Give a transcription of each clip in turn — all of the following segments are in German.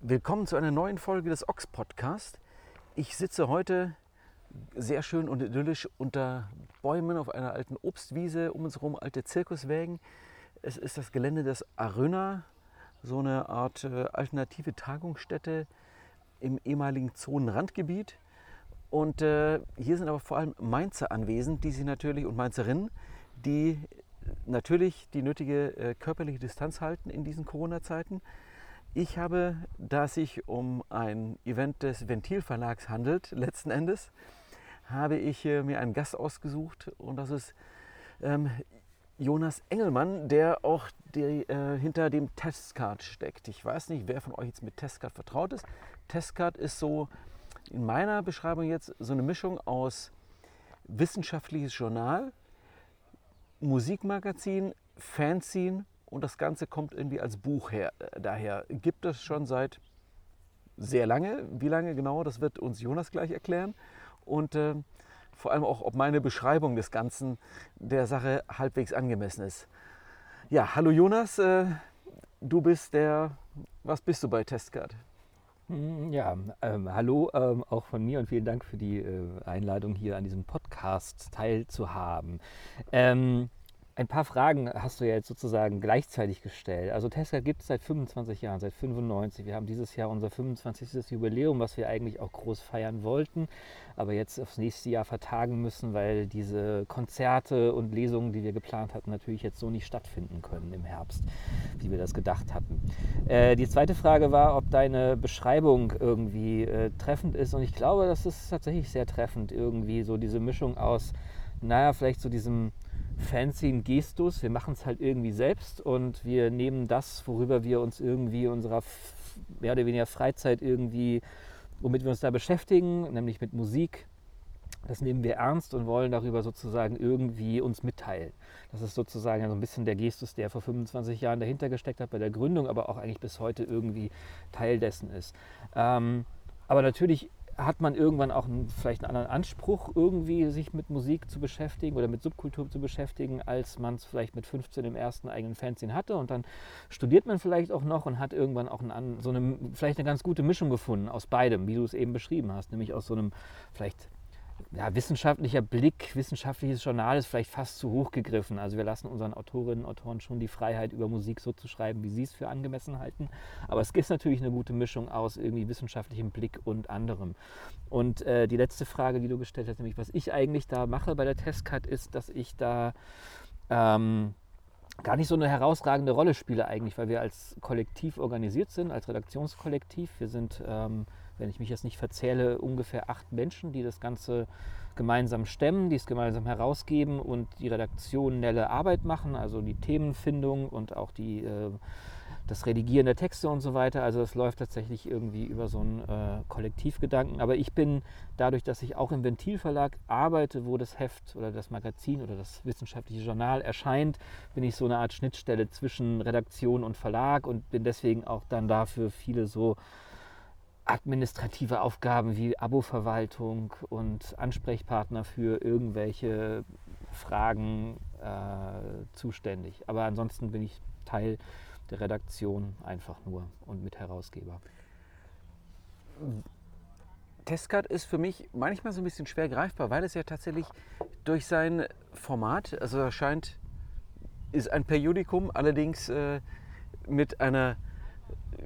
Willkommen zu einer neuen Folge des Ox Podcast. Ich sitze heute sehr schön und idyllisch unter Bäumen auf einer alten Obstwiese, um uns herum alte Zirkuswägen. Es ist das Gelände des Aröna, so eine Art äh, alternative Tagungsstätte im ehemaligen Zonenrandgebiet. Und äh, hier sind aber vor allem Mainzer anwesend, die sich natürlich und Mainzerinnen, die natürlich die nötige äh, körperliche Distanz halten in diesen Corona-Zeiten. Ich habe, da es sich um ein Event des Ventilverlags handelt, letzten Endes, habe ich äh, mir einen Gast ausgesucht und das ist ähm, Jonas Engelmann, der auch die, äh, hinter dem Testcard steckt. Ich weiß nicht, wer von euch jetzt mit Testcard vertraut ist. Testcard ist so in meiner Beschreibung jetzt so eine Mischung aus wissenschaftliches Journal, Musikmagazin, Fanzine und das Ganze kommt irgendwie als Buch her. Daher gibt es schon seit sehr lange. Wie lange genau, das wird uns Jonas gleich erklären. Und äh, vor allem auch, ob meine Beschreibung des Ganzen der Sache halbwegs angemessen ist. Ja, hallo Jonas, äh, du bist der, was bist du bei Testcard? Hm, ja, ähm, hallo ähm, auch von mir und vielen Dank für die äh, Einladung hier an diesem Podcast teilzuhaben. Ähm, ein paar Fragen hast du ja jetzt sozusagen gleichzeitig gestellt. Also Tesla gibt es seit 25 Jahren, seit 95. Wir haben dieses Jahr unser 25. Jubiläum, was wir eigentlich auch groß feiern wollten, aber jetzt aufs nächste Jahr vertagen müssen, weil diese Konzerte und Lesungen, die wir geplant hatten, natürlich jetzt so nicht stattfinden können im Herbst, wie wir das gedacht hatten. Äh, die zweite Frage war, ob deine Beschreibung irgendwie äh, treffend ist und ich glaube, das ist tatsächlich sehr treffend, irgendwie so diese Mischung aus, naja, vielleicht so diesem fancy Gestus. Wir machen es halt irgendwie selbst und wir nehmen das, worüber wir uns irgendwie unserer mehr oder weniger Freizeit irgendwie, womit wir uns da beschäftigen, nämlich mit Musik, das nehmen wir ernst und wollen darüber sozusagen irgendwie uns mitteilen. Das ist sozusagen so ein bisschen der Gestus, der vor 25 Jahren dahinter gesteckt hat bei der Gründung, aber auch eigentlich bis heute irgendwie Teil dessen ist. Ähm, aber natürlich hat man irgendwann auch einen, vielleicht einen anderen Anspruch, irgendwie sich mit Musik zu beschäftigen oder mit Subkultur zu beschäftigen, als man es vielleicht mit 15 im ersten eigenen Fanzine hatte. Und dann studiert man vielleicht auch noch und hat irgendwann auch einen, so eine, vielleicht eine ganz gute Mischung gefunden aus beidem, wie du es eben beschrieben hast, nämlich aus so einem vielleicht ja, wissenschaftlicher Blick, wissenschaftliches Journal ist vielleicht fast zu hoch gegriffen. Also wir lassen unseren Autorinnen und Autoren schon die Freiheit, über Musik so zu schreiben, wie sie es für angemessen halten. Aber es gibt natürlich eine gute Mischung aus irgendwie wissenschaftlichem Blick und anderem. Und äh, die letzte Frage, die du gestellt hast, nämlich was ich eigentlich da mache bei der Testcut, ist, dass ich da ähm, gar nicht so eine herausragende Rolle spiele eigentlich, weil wir als Kollektiv organisiert sind, als Redaktionskollektiv. Wir sind ähm, wenn ich mich jetzt nicht verzähle, ungefähr acht Menschen, die das Ganze gemeinsam stemmen, die es gemeinsam herausgeben und die redaktionelle Arbeit machen, also die Themenfindung und auch die, äh, das Redigieren der Texte und so weiter. Also es läuft tatsächlich irgendwie über so einen äh, Kollektivgedanken. Aber ich bin dadurch, dass ich auch im Ventilverlag arbeite, wo das Heft oder das Magazin oder das wissenschaftliche Journal erscheint, bin ich so eine Art Schnittstelle zwischen Redaktion und Verlag und bin deswegen auch dann dafür viele so administrative Aufgaben wie Abo-Verwaltung und Ansprechpartner für irgendwelche Fragen äh, zuständig. Aber ansonsten bin ich Teil der Redaktion einfach nur und Mitherausgeber. Testcard ist für mich manchmal so ein bisschen schwer greifbar, weil es ja tatsächlich durch sein Format, also erscheint, ist ein Periodikum, allerdings äh, mit einer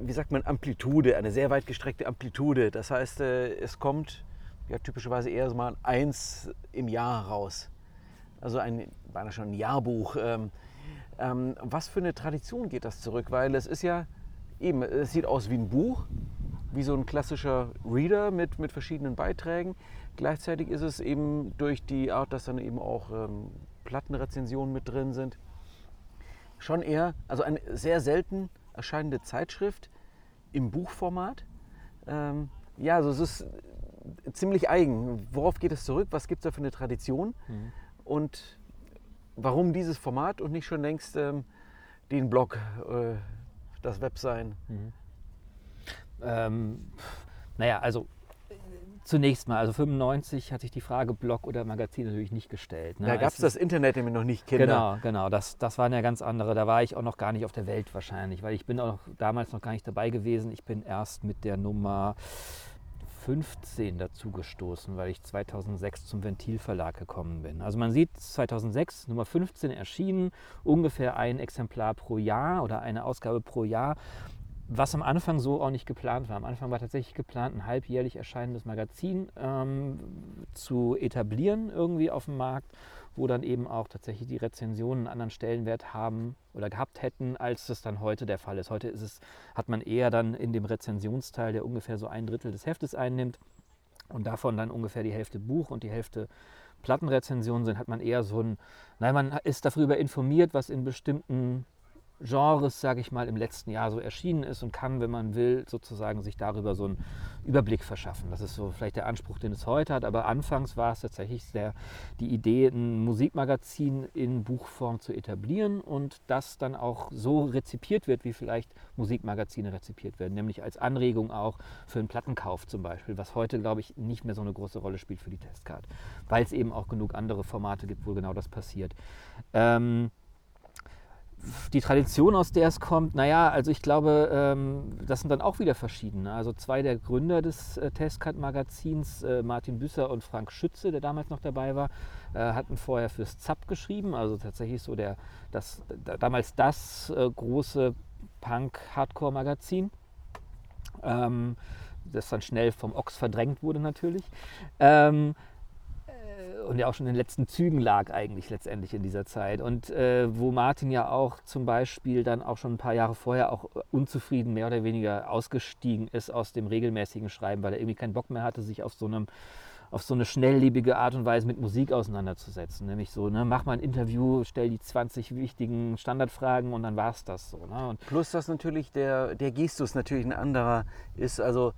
wie sagt man, Amplitude, eine sehr weit gestreckte Amplitude. Das heißt, äh, es kommt ja, typischerweise eher so mal eins im Jahr raus. Also ein, beinahe schon ein Jahrbuch. Ähm, ähm, was für eine Tradition geht das zurück? Weil es ist ja eben, es sieht aus wie ein Buch, wie so ein klassischer Reader mit, mit verschiedenen Beiträgen. Gleichzeitig ist es eben durch die Art, dass dann eben auch ähm, Plattenrezensionen mit drin sind, schon eher, also eine sehr selten erscheinende Zeitschrift, im Buchformat. Ähm, ja, also es ist ziemlich eigen. Worauf geht es zurück? Was gibt es da für eine Tradition? Mhm. Und warum dieses Format und nicht schon längst ähm, den Blog, äh, das Web sein? Ähm, naja, also äh, zunächst mal, also 95 hat sich die Frage Blog oder Magazin natürlich nicht gestellt. Ne? Da gab es Es das Internet nämlich noch nicht, Kinder. Genau, genau. Das, das waren ja ganz andere. Da war ich auch noch gar nicht auf der Welt wahrscheinlich, weil ich bin auch damals noch gar nicht dabei gewesen. Ich bin erst mit der Nummer 15 dazugestoßen, weil ich 2006 zum Ventilverlag gekommen bin. Also man sieht 2006 Nummer 15 erschienen, ungefähr ein Exemplar pro Jahr oder eine Ausgabe pro Jahr. Was am Anfang so auch nicht geplant war. Am Anfang war tatsächlich geplant, ein halbjährlich erscheinendes Magazin ähm, zu etablieren irgendwie auf dem Markt, wo dann eben auch tatsächlich die Rezensionen einen anderen Stellenwert haben oder gehabt hätten, als das dann heute der Fall ist. Heute ist es, hat man eher dann in dem Rezensionsteil, der ungefähr so ein Drittel des Heftes einnimmt und davon dann ungefähr die Hälfte Buch und die Hälfte Plattenrezensionen sind, hat man eher so ein, nein, man ist darüber informiert, was in bestimmten Genres, sage ich mal, im letzten Jahr so erschienen ist und kann, wenn man will, sozusagen sich darüber so einen Überblick verschaffen. Das ist so vielleicht der Anspruch, den es heute hat. Aber anfangs war es tatsächlich der, die Idee, ein Musikmagazin in Buchform zu etablieren und das dann auch so rezipiert wird, wie vielleicht Musikmagazine rezipiert werden, nämlich als Anregung auch für einen Plattenkauf zum Beispiel, was heute, glaube ich, nicht mehr so eine große Rolle spielt für die Testcard, weil es eben auch genug andere Formate gibt, wo genau das passiert. Ähm, die Tradition, aus der es kommt, naja, also ich glaube, ähm, das sind dann auch wieder verschiedene. Also zwei der Gründer des äh, Testcard-Magazins, äh, Martin Büsser und Frank Schütze, der damals noch dabei war, äh, hatten vorher fürs ZAP geschrieben, also tatsächlich so der, das, da, damals das äh, große Punk-Hardcore-Magazin, ähm, das dann schnell vom Ochs verdrängt wurde natürlich. Ähm, und ja auch schon in den letzten Zügen lag eigentlich letztendlich in dieser Zeit. Und äh, wo Martin ja auch zum Beispiel dann auch schon ein paar Jahre vorher auch unzufrieden mehr oder weniger ausgestiegen ist aus dem regelmäßigen Schreiben, weil er irgendwie keinen Bock mehr hatte, sich auf so einem auf so eine schnelllebige Art und Weise mit Musik auseinanderzusetzen. Nämlich so, ne, mach mal ein Interview, stell die 20 wichtigen Standardfragen und dann war es das so. Ne? Und Plus, dass natürlich der, der Gestus natürlich ein anderer ist. Also,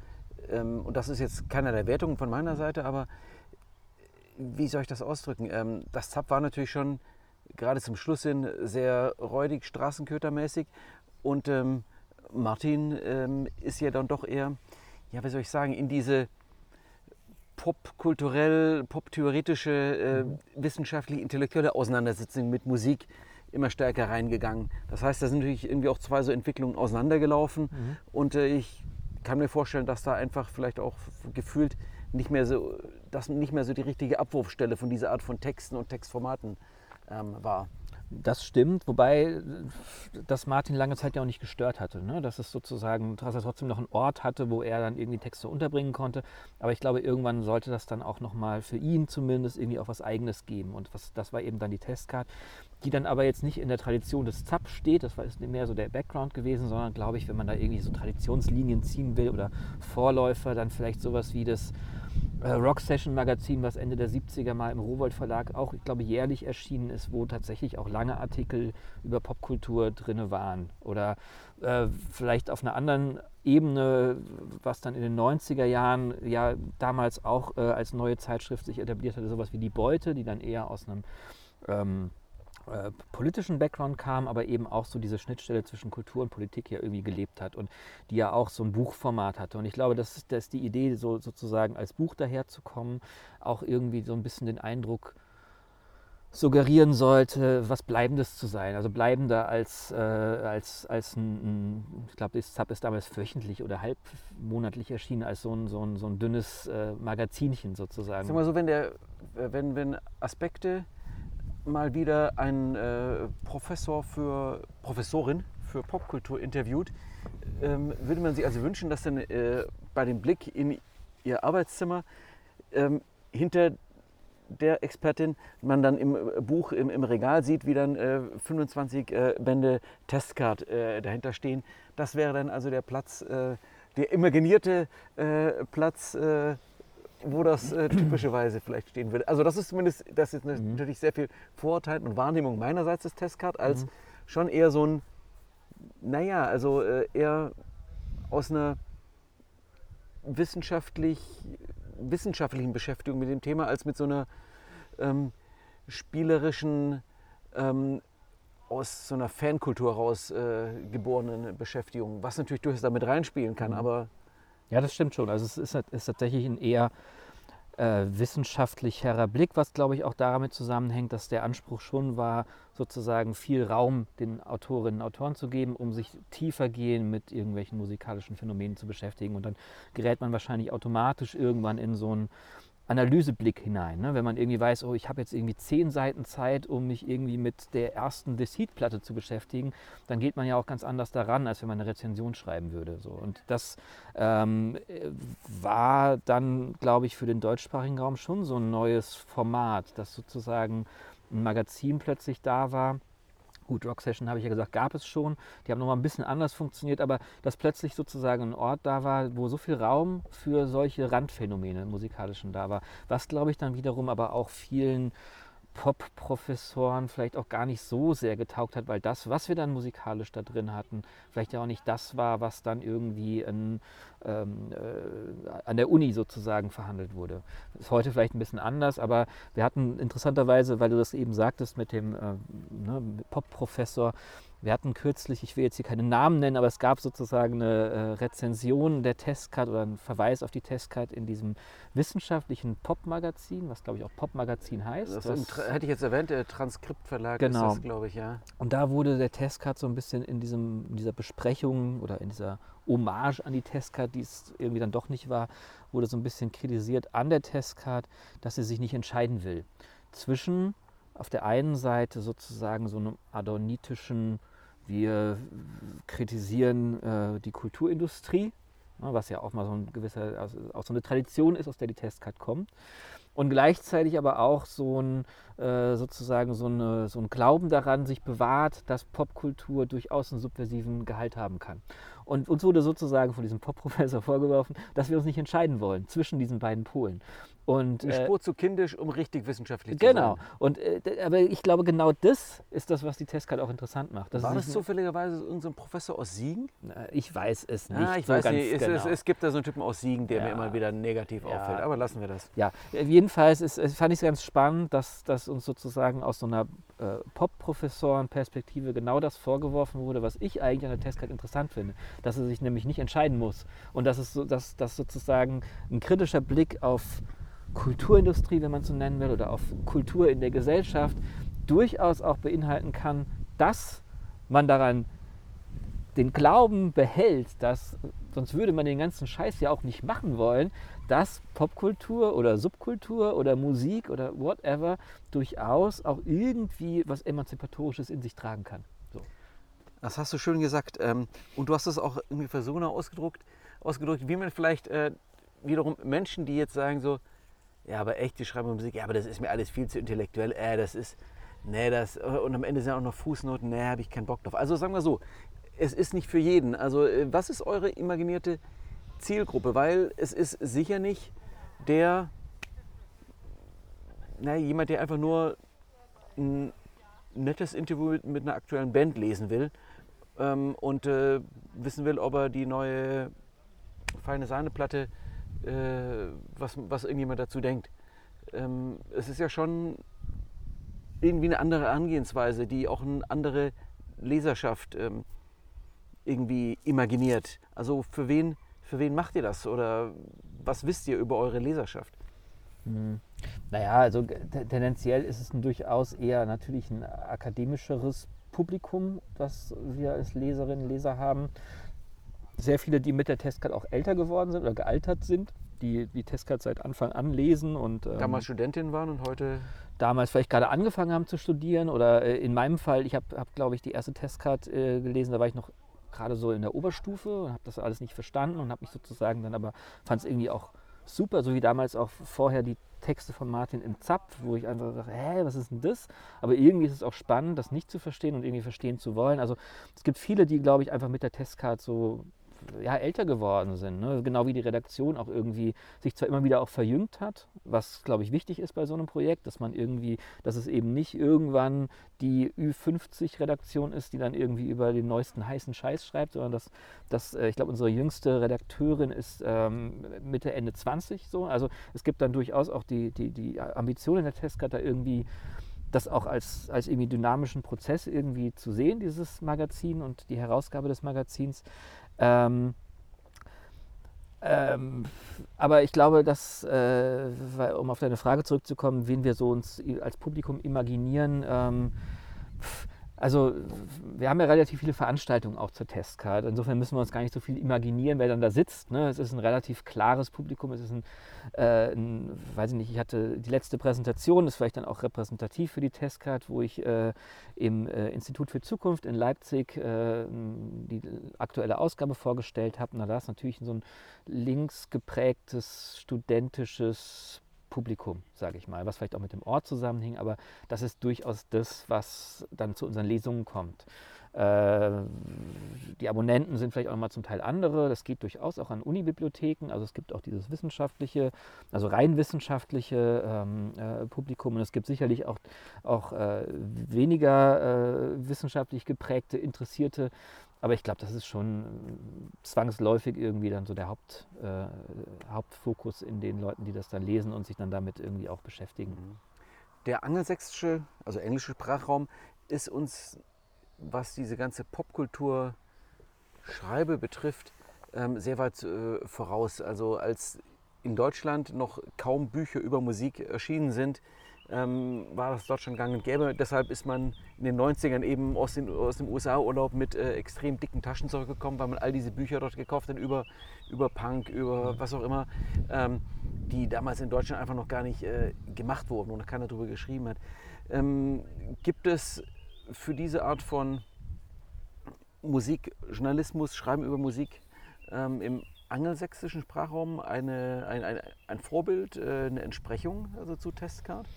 ähm, und das ist jetzt keiner der Wertungen von meiner Seite, aber wie soll ich das ausdrücken? Ähm, das Zap war natürlich schon gerade zum Schluss hin sehr räudig, straßenkötermäßig. Und ähm, Martin ähm, ist ja dann doch eher, ja, wie soll ich sagen, in diese popkulturell, poptheoretische, äh, wissenschaftlich intellektuelle Auseinandersetzung mit Musik immer stärker reingegangen. Das heißt, da sind natürlich irgendwie auch zwei so Entwicklungen auseinandergelaufen. Und äh, ich kann mir vorstellen, dass da einfach vielleicht auch gefühlt nicht mehr so, dass nicht mehr so die richtige Abwurfstelle von dieser Art von Texten und Textformaten ähm, war. Das stimmt, wobei äh, das Martin lange Zeit ja auch nicht gestört hatte. Ne? Dass es sozusagen, dass er trotzdem noch einen Ort hatte, wo er dann irgendwie Texte unterbringen konnte. Aber ich glaube, irgendwann sollte das dann auch nochmal für ihn zumindest irgendwie auch was Eigenes geben. Und was, das war eben dann die Testcard, die dann aber jetzt nicht in der Tradition des ZAP steht. Das war mehr so der Background gewesen, sondern glaube ich, wenn man da irgendwie so Traditionslinien ziehen will oder Vorläufer, dann vielleicht sowas wie das äh, Rock Session Magazin, was Ende der 70er mal im Rowold Verlag auch, ich glaube, jährlich erschienen ist, wo tatsächlich auch lange Artikel über Popkultur drin waren. Oder äh, vielleicht auf einer anderen Ebene, was dann in den 90er Jahren ja damals auch äh, als neue Zeitschrift sich etabliert hatte, sowas wie Die Beute, die dann eher aus einem ähm, äh, politischen Background kam, aber eben auch so diese Schnittstelle zwischen Kultur und Politik ja irgendwie gelebt hat und die ja auch so ein Buchformat hatte. Und ich glaube, das ist, die Idee, so sozusagen als Buch daherzukommen, auch irgendwie so ein bisschen den Eindruck suggerieren sollte, was Bleibendes zu sein. Also bleibender als, äh, als, als ein, ein ich glaube, das Zap ist damals wöchentlich oder halbmonatlich erschienen, als so ein, so ein, so ein dünnes äh, Magazinchen sozusagen. Sag mal so, wenn, der, wenn, wenn Aspekte mal wieder ein äh, Professor für Professorin für Popkultur interviewt, ähm, würde man sich also wünschen, dass dann äh, bei dem Blick in ihr Arbeitszimmer ähm, hinter der Expertin man dann im äh, Buch im, im Regal sieht, wie dann äh, 25 äh, Bände Testcard äh, dahinter stehen. Das wäre dann also der Platz, äh, der imaginierte äh, Platz, wo das äh, typischerweise vielleicht stehen würde. Also das ist zumindest, das ist Mhm. natürlich sehr viel Vorurteil und Wahrnehmung meinerseits des Testcard als Mhm. schon eher so ein, naja, also äh, eher aus einer wissenschaftlich, wissenschaftlichen Beschäftigung mit dem Thema als mit so einer ähm, spielerischen, ähm, aus so einer Fankultur heraus äh, geborenen Beschäftigung, was natürlich durchaus damit reinspielen kann, Mhm. aber Ja, das stimmt schon. Also es ist, ist tatsächlich ein eher äh, wissenschaftlicherer Blick, was glaube ich auch damit zusammenhängt, dass der Anspruch schon war, sozusagen viel Raum den Autorinnen und Autoren zu geben, um sich tiefer gehen mit irgendwelchen musikalischen Phänomenen zu beschäftigen. Und dann gerät man wahrscheinlich automatisch irgendwann in so einen Analyseblick hinein. Ne? Wenn man irgendwie weiß, oh, ich habe jetzt irgendwie zehn Seiten Zeit, um mich irgendwie mit der ersten Deceit-Platte zu beschäftigen, dann geht man ja auch ganz anders daran, als wenn man eine Rezension schreiben würde. So. Und das ähm, äh, war dann, glaube ich, für den deutschsprachigen Raum schon so ein neues Format, dass sozusagen ein Magazin plötzlich da war. Gut, Rock Session habe ich ja gesagt, gab es schon. Die haben nochmal ein bisschen anders funktioniert, aber dass plötzlich sozusagen ein Ort da war, wo so viel Raum für solche Randphänomene musikalischen da war. Was, glaube ich, dann wiederum aber auch vielen Pop-Professoren vielleicht auch gar nicht so sehr getaugt hat, weil das, was wir dann musikalisch da drin hatten, vielleicht ja auch nicht das war, was dann irgendwie in, ähm, äh, an der Uni sozusagen verhandelt wurde. Ist heute vielleicht ein bisschen anders, aber wir hatten interessanterweise, weil du das eben sagtest mit dem äh, ne, Pop-Professor, wir hatten kürzlich, ich will jetzt hier keine Namen nennen, aber es gab sozusagen eine äh, Rezension der Testcard oder einen Verweis auf die Testcard in diesem wissenschaftlichen Pop-Magazin, was glaube ich auch Pop-Magazin heißt. das hätte ich jetzt erwähnt, der Transkriptverlag Genau. ist das, glaube ich, ja. und da wurde der Testcard so ein bisschen in, diesem, in dieser Besprechung oder in dieser Hommage an die Testcard, die es irgendwie dann doch nicht war, wurde so ein bisschen kritisiert an der Testcard, dass sie sich nicht entscheiden will. Zwischen auf der einen Seite sozusagen so einem adornitischen, wir kritisieren äh, die Kulturindustrie, ne, was ja auch mal so ein gewisser, also auch so eine Tradition ist, aus der die Testcard kommt. Und gleichzeitig aber auch so ein, äh, sozusagen so, eine, so ein Glauben daran sich bewahrt, dass Popkultur durchaus einen subversiven Gehalt haben kann. Und uns wurde sozusagen von diesem Popprofessor vorgeworfen, dass wir uns nicht entscheiden wollen zwischen diesen beiden Polen. Und, Eine äh, Spur zu kindisch, um richtig wissenschaftlich Genau. zu sein. Und, äh, aber ich glaube, genau das ist das, was die Testcard auch interessant macht. Dass War es das zufälligerweise irgendein Professor aus Siegen? Äh, Ich weiß es nicht. Ah, ich so weiß nicht, es, genau. es, es gibt da so einen Typen aus Siegen, der mir Ja. immer wieder negativ Ja. auffällt. Aber lassen wir das. Ja, jedenfalls ist, es fand ich es ganz spannend, dass, dass uns sozusagen aus so einer äh, Pop-Professoren-Perspektive genau das vorgeworfen wurde, was ich eigentlich an der Testcard interessant finde. Dass er sich nämlich nicht entscheiden muss. Und dass es so, dass, dass sozusagen ein kritischer Blick auf Kulturindustrie, wenn man es so nennen will, oder auf Kultur in der Gesellschaft durchaus auch beinhalten kann, dass man daran den Glauben behält, dass, sonst würde man den ganzen Scheiß ja auch nicht machen wollen, dass Popkultur oder Subkultur oder Musik oder whatever durchaus auch irgendwie was Emanzipatorisches in sich tragen kann. So. Das hast du schön gesagt. Ähm, und du hast es auch irgendwie für so ausgedruckt, ausgedrückt, wie man vielleicht äh, wiederum Menschen, die jetzt sagen so, ja, aber echt, die schreiben Musik, ja, aber das ist mir alles viel zu intellektuell, äh, das ist, nee, das, und am Ende sind auch noch Fußnoten, nee, habe ich keinen Bock drauf. Also sagen wir so, es ist nicht für jeden. Also äh, was ist eure imaginierte Zielgruppe? Weil es ist sicher nicht der, na, jemand, der einfach nur ein nettes Interview mit, einer aktuellen Band lesen will ähm, und äh, wissen will, ob er die neue feine Sahneplatte, äh, was, was irgendjemand dazu denkt. Ähm, es ist ja schon irgendwie eine andere Angehensweise, die auch eine andere Leserschaft ähm, irgendwie imaginiert. Also für wen, für wen macht ihr das oder was wisst ihr über eure Leserschaft? Hm. Naja, also tendenziell ist es ein durchaus eher natürlich ein akademischeres Publikum, das wir als Leserinnen und Leser haben. Sehr viele, die mit der Testcard auch älter geworden sind oder gealtert sind, die die Testcard seit Anfang an lesen und ähm, Damals Studentin waren und heute damals vielleicht gerade angefangen haben zu studieren oder äh, in meinem Fall, ich habe, hab, glaube ich, die erste Testcard äh, gelesen, da war ich noch gerade so in der Oberstufe und habe das alles nicht verstanden und habe mich sozusagen dann aber, fand es irgendwie auch super, so wie damals auch vorher die Texte von Martin im Zapf, wo ich einfach dachte, hä, was ist denn das? Aber irgendwie ist es auch spannend, das nicht zu verstehen und irgendwie verstehen zu wollen. Also es gibt viele, die, glaube ich, einfach mit der Testcard so ja, älter geworden sind. Ne? Genau wie die Redaktion auch irgendwie sich zwar immer wieder auch verjüngt hat, was glaube ich wichtig ist bei so einem Projekt, dass man irgendwie, dass es eben nicht irgendwann die Ü50-Redaktion ist, die dann irgendwie über den neuesten heißen Scheiß schreibt, sondern dass, dass äh, ich glaube, unsere jüngste Redakteurin ist ähm, Mitte, Ende 20 so. Also es gibt dann durchaus auch die, die, die Ambition in der Testkarte irgendwie das auch als, als irgendwie dynamischen Prozess irgendwie zu sehen, dieses Magazin und die Herausgabe des Magazins. Ähm, ähm, aber ich glaube, dass, äh, um auf deine Frage zurückzukommen, wen wir so uns als Publikum imaginieren, ähm, also wir haben ja relativ viele Veranstaltungen auch zur Testcard. Insofern müssen wir uns gar nicht so viel imaginieren, wer dann da sitzt. Ne? Es ist ein relativ klares Publikum. Es ist ein, äh, ein, weiß ich nicht, ich hatte die letzte Präsentation, ist vielleicht dann auch repräsentativ für die Testcard, wo ich äh, im äh, Institut für Zukunft in Leipzig äh, die aktuelle Ausgabe vorgestellt habe. Und da es natürlich so ein links geprägtes studentisches Publikum, sage ich mal, was vielleicht auch mit dem Ort zusammenhing, aber das ist durchaus das, was dann zu unseren Lesungen kommt. Äh, die Abonnenten sind vielleicht auch mal zum Teil andere. Das geht durchaus auch an Unibibliotheken. Also es gibt auch dieses wissenschaftliche, also rein wissenschaftliche ähm, äh, Publikum. Und es gibt sicherlich auch, auch äh, weniger äh, wissenschaftlich geprägte, interessierte aber ich glaube, das ist schon zwangsläufig irgendwie dann so der Haupt, äh, Hauptfokus in den Leuten, die das dann lesen und sich dann damit irgendwie auch beschäftigen. Mhm. Der angelsächsische, also englische Sprachraum ist uns, was diese ganze Popkultur Schreibe betrifft, ähm, sehr weit äh, voraus. Also als in Deutschland noch kaum Bücher über Musik erschienen sind, ähm, war das dort schon gang und gäbe. Deshalb ist man in den 90ern eben aus, den, aus dem USA-Urlaub mit äh, extrem dicken Taschen zurückgekommen, weil man all diese Bücher dort gekauft hat über, über Punk, über was auch immer, ähm, die damals in Deutschland einfach noch gar nicht äh, gemacht wurden und keiner darüber geschrieben hat. Ähm, gibt es für diese Art von Musikjournalismus, Schreiben über Musik ähm, im angelsächsischen Sprachraum eine, ein, ein, ein Vorbild, äh, eine Entsprechung also zu Testcard?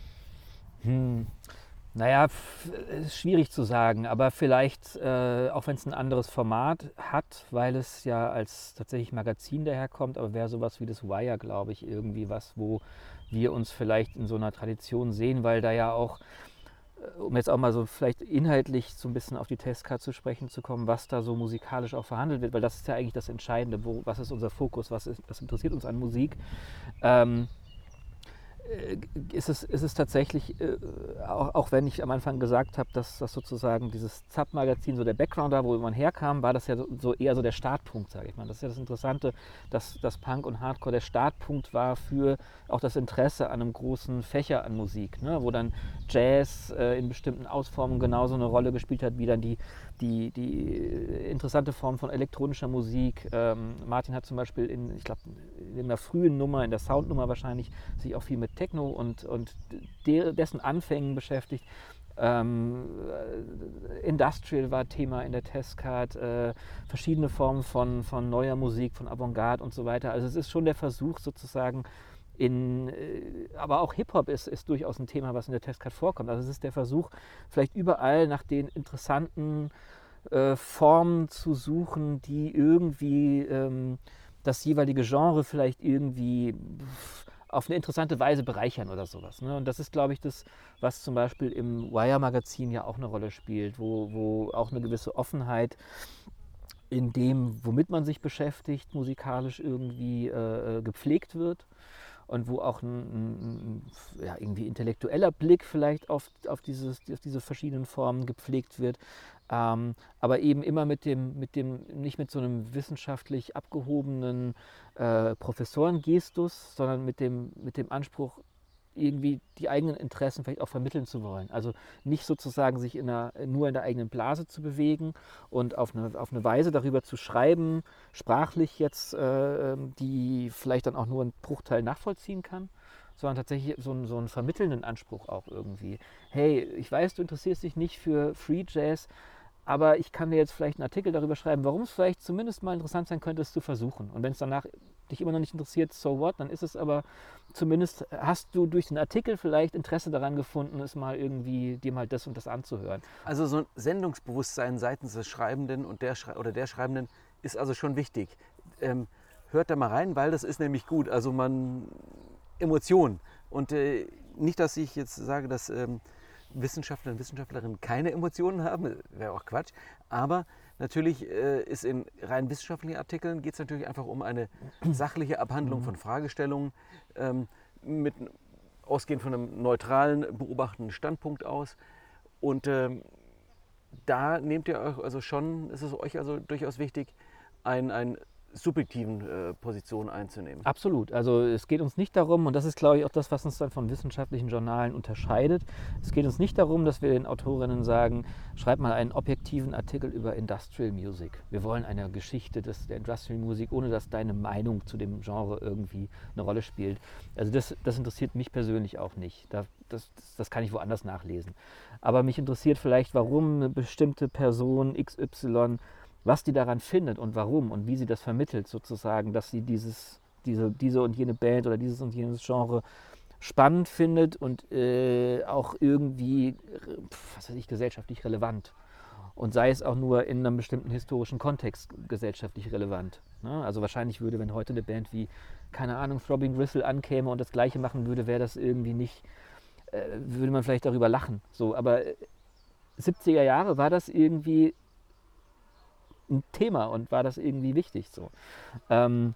Hm. Naja, ist schwierig zu sagen, aber vielleicht, äh, auch wenn es ein anderes Format hat, weil es ja als tatsächlich Magazin daherkommt, aber wäre sowas wie das Wire, glaube ich, irgendwie was, wo wir uns vielleicht in so einer Tradition sehen, weil da ja auch, äh, um jetzt auch mal so vielleicht inhaltlich so ein bisschen auf die Testkarte zu sprechen zu kommen, was da so musikalisch auch verhandelt wird, weil das ist ja eigentlich das Entscheidende, wo, was ist unser Fokus, was, ist, was interessiert uns an Musik. Ähm, äh, ist es, ist es tatsächlich, äh, auch, auch, wenn ich am Anfang gesagt habe, dass das sozusagen dieses Zap-Magazin so der Background da, wo man herkam, war das ja so, eher so der Startpunkt, sage ich mal. Das ist ja das Interessante, dass, dass Punk und Hardcore der Startpunkt war für auch das Interesse an einem großen Fächer an Musik, ne? wo dann Jazz äh, in bestimmten Ausformungen genauso eine Rolle gespielt hat, wie dann die, die, die interessante Form von elektronischer Musik. Ähm, Martin hat zum Beispiel in, ich glaube, in der frühen Nummer, in der Soundnummer wahrscheinlich, sich auch viel mit Techno und, und dessen Anfängen beschäftigt. Ähm, äh, Industrial war Thema in der Testcard, äh, verschiedene Formen von, von neuer Musik, von Avantgarde und so weiter. Also es ist schon der Versuch sozusagen, in, äh, aber auch Hip-Hop ist, ist durchaus ein Thema, was in der Testcard vorkommt. Also es ist der Versuch, vielleicht überall nach den interessanten äh, Formen zu suchen, die irgendwie ähm, das jeweilige Genre vielleicht irgendwie auf eine interessante Weise bereichern oder sowas. Ne? Und das ist, glaube ich, das, was zum Beispiel im Wire-Magazin ja auch eine Rolle spielt, wo, wo auch eine gewisse Offenheit in dem, womit man sich beschäftigt, musikalisch irgendwie äh, äh gepflegt wird und wo auch ein, ein, ja, irgendwie intellektueller Blick vielleicht auf, auf, dieses, auf diese verschiedenen Formen gepflegt wird, ähm, aber eben immer mit dem, mit dem, nicht mit so einem wissenschaftlich abgehobenen äh, Professorengestus, sondern mit dem, mit dem Anspruch, irgendwie die eigenen Interessen vielleicht auch vermitteln zu wollen. Also nicht sozusagen sich in einer, nur in der eigenen Blase zu bewegen und auf eine, auf eine Weise darüber zu schreiben, sprachlich jetzt, äh, ähm, die vielleicht dann auch nur einen Bruchteil nachvollziehen kann, sondern tatsächlich so einen, so einen vermittelnden Anspruch auch irgendwie. Hey, ich weiß, du interessierst dich nicht für Free Jazz, aber ich kann dir jetzt vielleicht einen Artikel darüber schreiben, warum es vielleicht zumindest mal interessant sein könnte, es zu versuchen. Und wenn es danach dich immer noch nicht interessiert, so what, dann ist es aber zumindest, hast du durch den Artikel vielleicht Interesse daran gefunden, es mal irgendwie, dir mal das und das anzuhören. Also so ein Sendungsbewusstsein seitens des Schreibenden und der oder der Schreibenden ist also schon wichtig. Ähm, hört da mal rein, weil das ist nämlich gut. Also man Emotionen. Und äh, nicht, dass ich jetzt sage, dass ähm, Wissenschaftler und Wissenschaftlerinnen keine Emotionen haben, wäre auch Quatsch. Aber natürlich äh, ist in rein wissenschaftlichen Artikeln geht es natürlich einfach um eine sachliche Abhandlung von Fragestellungen, ähm, mit, ausgehend von einem neutralen, beobachtenden Standpunkt aus. Und ähm, da nehmt ihr euch also schon, ist es euch also durchaus wichtig, ein, ein subjektiven äh, Positionen einzunehmen. Absolut. Also es geht uns nicht darum, und das ist, glaube ich, auch das, was uns dann von wissenschaftlichen Journalen unterscheidet, es geht uns nicht darum, dass wir den Autorinnen sagen, schreib mal einen objektiven Artikel über Industrial Music. Wir wollen eine Geschichte des, der Industrial Music, ohne dass deine Meinung zu dem Genre irgendwie eine Rolle spielt. Also das, das interessiert mich persönlich auch nicht. Da, das, das kann ich woanders nachlesen. Aber mich interessiert vielleicht, warum eine bestimmte Person XY was die daran findet und warum und wie sie das vermittelt, sozusagen, dass sie dieses, diese, diese und jene Band oder dieses und jenes Genre spannend findet und äh, auch irgendwie, was weiß ich, gesellschaftlich relevant. Und sei es auch nur in einem bestimmten historischen Kontext gesellschaftlich relevant. Ne? Also wahrscheinlich würde, wenn heute eine Band wie, keine Ahnung, Throbbing Gristle ankäme und das Gleiche machen würde, wäre das irgendwie nicht, äh, würde man vielleicht darüber lachen. So, aber 70er Jahre war das irgendwie ein Thema und war das irgendwie wichtig so. Ähm,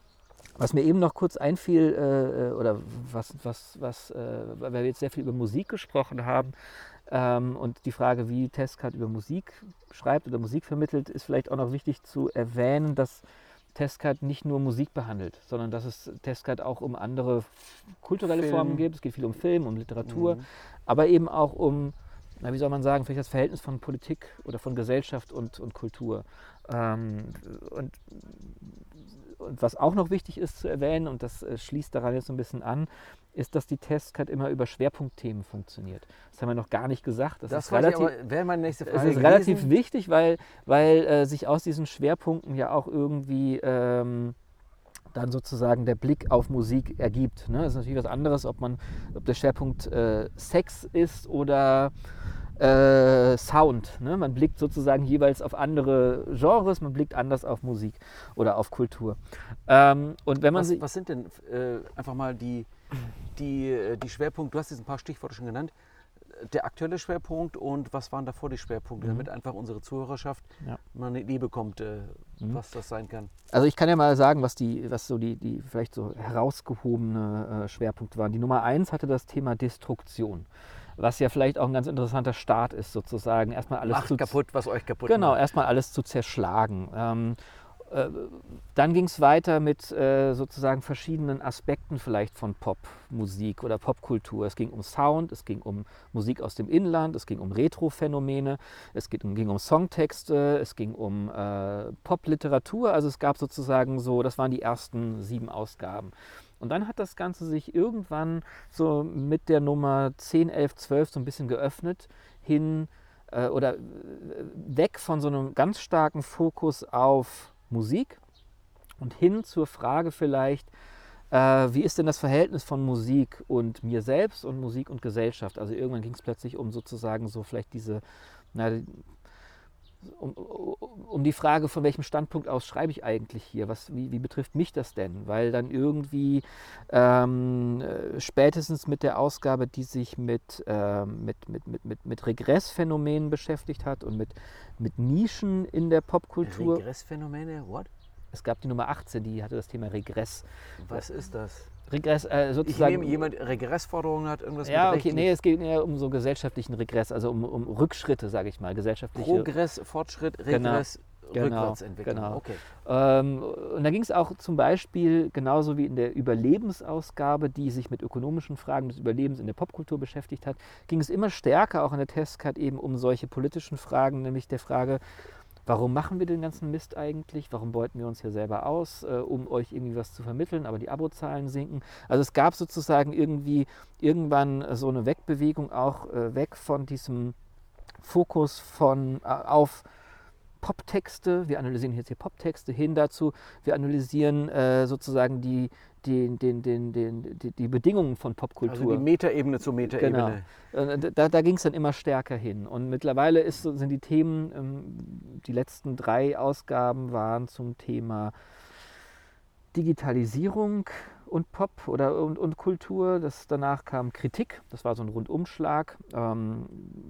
was mir eben noch kurz einfiel, äh, äh, oder was, was, was, äh, weil wir jetzt sehr viel über Musik gesprochen haben ähm, und die Frage, wie Testcard über Musik schreibt oder Musik vermittelt, ist vielleicht auch noch wichtig zu erwähnen, dass Testcard nicht nur Musik behandelt, sondern dass es Testcard auch um andere kulturelle Film. Formen geht. Es geht viel um Film, um Literatur, mhm. aber eben auch um na, wie soll man sagen, vielleicht das Verhältnis von Politik oder von Gesellschaft und, und Kultur. Ähm, und, und was auch noch wichtig ist zu erwähnen, und das äh, schließt daran jetzt so ein bisschen an, ist, dass die Testcard immer über Schwerpunktthemen funktioniert. Das haben wir noch gar nicht gesagt. Das, das ist relativ, wäre meine nächste Frage. Es ist relativ wichtig, weil, weil äh, sich aus diesen Schwerpunkten ja auch irgendwie ähm, dann sozusagen der Blick auf Musik ergibt. Ne? Das ist natürlich was anderes, ob man, ob der Schwerpunkt äh, Sex ist oder äh, Sound. Ne? Man blickt sozusagen jeweils auf andere Genres, man blickt anders auf Musik oder auf Kultur. Ähm, und wenn man was, was sind denn äh, einfach mal die, die, äh, die Schwerpunkte, du hast jetzt ein paar Stichworte schon genannt, der aktuelle Schwerpunkt und was waren davor die Schwerpunkte, mhm. damit einfach unsere Zuhörerschaft ja. mal eine Idee bekommt, äh, mhm. was das sein kann. Also ich kann ja mal sagen, was die, was so die, die vielleicht so herausgehobene äh, Schwerpunkte waren. Die Nummer eins hatte das Thema Destruktion was ja vielleicht auch ein ganz interessanter Start ist, sozusagen. Erstmal alles Macht zu kaputt, was euch kaputt Genau, macht. erstmal alles zu zerschlagen. Ähm, äh, dann ging es weiter mit äh, sozusagen verschiedenen Aspekten vielleicht von Popmusik oder Popkultur. Es ging um Sound, es ging um Musik aus dem Inland, es ging um Retro-Phänomene, es ging, ging, um Songtexte, es ging um äh, Popliteratur. Also es gab sozusagen so, das waren die ersten sieben Ausgaben. Und dann hat das Ganze sich irgendwann so mit der Nummer 10, 11, 12 so ein bisschen geöffnet hin äh, oder äh, weg von so einem ganz starken Fokus auf Musik und hin zur Frage vielleicht, äh, wie ist denn das Verhältnis von Musik und mir selbst und Musik und Gesellschaft? Also irgendwann ging es plötzlich um sozusagen so vielleicht diese, na, um, um, die Frage, von welchem Standpunkt aus schreibe ich eigentlich hier? Was, wie, wie betrifft mich das denn? Weil dann irgendwie ähm, äh, spätestens mit der Ausgabe, die sich mit, äh, mit, mit, mit, mit, mit Regressphänomenen beschäftigt hat und mit, mit Nischen in der Popkultur. Regressphänomene, what? Es gab die Nummer 18, die hatte das Thema Regress. Was ist das? Regress, äh, sozusagen. Ich nehme, jemand Regressforderungen hat, irgendwas Ja, okay, nee, es geht eher um so gesellschaftlichen Regress, also um, um Rückschritte, sage ich mal, gesellschaftliche. Progress, Fortschritt, genau, Regress, genau, Rückwärtsentwicklung. Genau. Okay. Ähm, und da ging es auch zum Beispiel, genauso wie in der Überlebensausgabe, die sich mit ökonomischen Fragen des Überlebens in der Popkultur beschäftigt hat, ging es immer stärker auch in der Testcard eben um solche politischen Fragen, nämlich der Frage, warum machen wir den ganzen Mist eigentlich? Warum beuten wir uns hier selber aus, äh, um euch irgendwie was zu vermitteln, aber die Abozahlen sinken? Also es gab sozusagen irgendwie irgendwann so eine Wegbewegung auch äh, weg von diesem Fokus von, äh, auf Poptexte, wir analysieren jetzt hier Poptexte hin dazu, wir analysieren äh, sozusagen die, die, den, den, den, die, Bedingungen von Popkultur. Also die Metaebene zur Metaebene. Genau. Da, da ging es dann immer stärker hin. Und mittlerweile ist, sind die Themen, ähm, die letzten drei Ausgaben waren zum Thema Digitalisierung und Pop oder und, und Kultur. Das, danach kam Kritik, das war so ein Rundumschlag, ähm,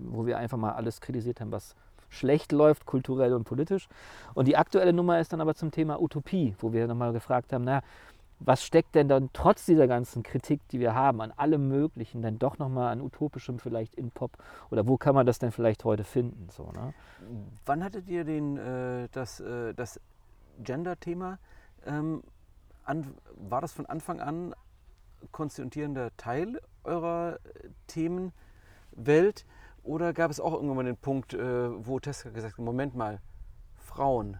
wo wir einfach mal alles kritisiert haben, was schlecht läuft, kulturell und politisch. Und die aktuelle Nummer ist dann aber zum Thema Utopie, wo wir nochmal gefragt haben, na, was steckt denn dann trotz dieser ganzen Kritik, die wir haben, an allem Möglichen, dann doch nochmal an Utopischem vielleicht in Pop? Oder wo kann man das denn vielleicht heute finden? So, ne? Wann hattet ihr den, äh, das, äh, das Gender-Thema? Ähm, war das von Anfang an konstituierender Teil eurer Themenwelt? Oder gab es auch irgendwann den Punkt, äh, wo Tesla gesagt hat, Moment mal, Frauen,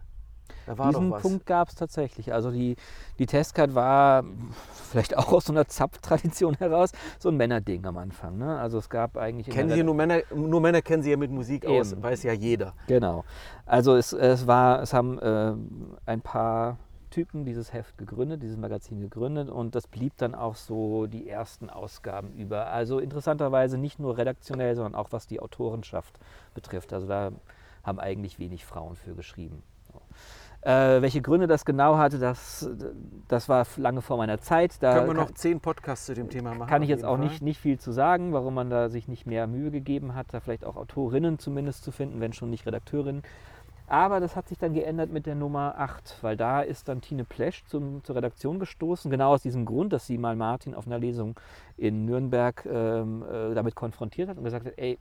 Diesen Punkt gab es tatsächlich. Also die, die Testcard war vielleicht auch aus so einer Zapftradition heraus so ein Männerding am Anfang. Ne? Also es gab eigentlich... Kennen Sie nur Männer, nur Männer kennen Sie ja mit Musik Eben. aus, weiß ja jeder. Genau. Also es, es war, es haben äh, ein paar Typen dieses Heft gegründet, dieses Magazin gegründet und das blieb dann auch so die ersten Ausgaben über. Also interessanterweise nicht nur redaktionell, sondern auch was die Autorenschaft betrifft. Also da haben eigentlich wenig Frauen für geschrieben. Äh, welche Gründe das genau hatte, das, das war lange vor meiner Zeit. Da Können wir noch kann, zehn Podcasts zu dem Thema machen? Kann ich jetzt auch nicht, nicht viel zu sagen, warum man da sich nicht mehr Mühe gegeben hat, da vielleicht auch Autorinnen zumindest zu finden, wenn schon nicht Redakteurinnen. Aber das hat sich dann geändert mit der Nummer 8, weil da ist dann Tine Plesch zum, zur Redaktion gestoßen, genau aus diesem Grund, dass sie mal Martin auf einer Lesung in Nürnberg ähm, äh, damit konfrontiert hat und gesagt hat, ey,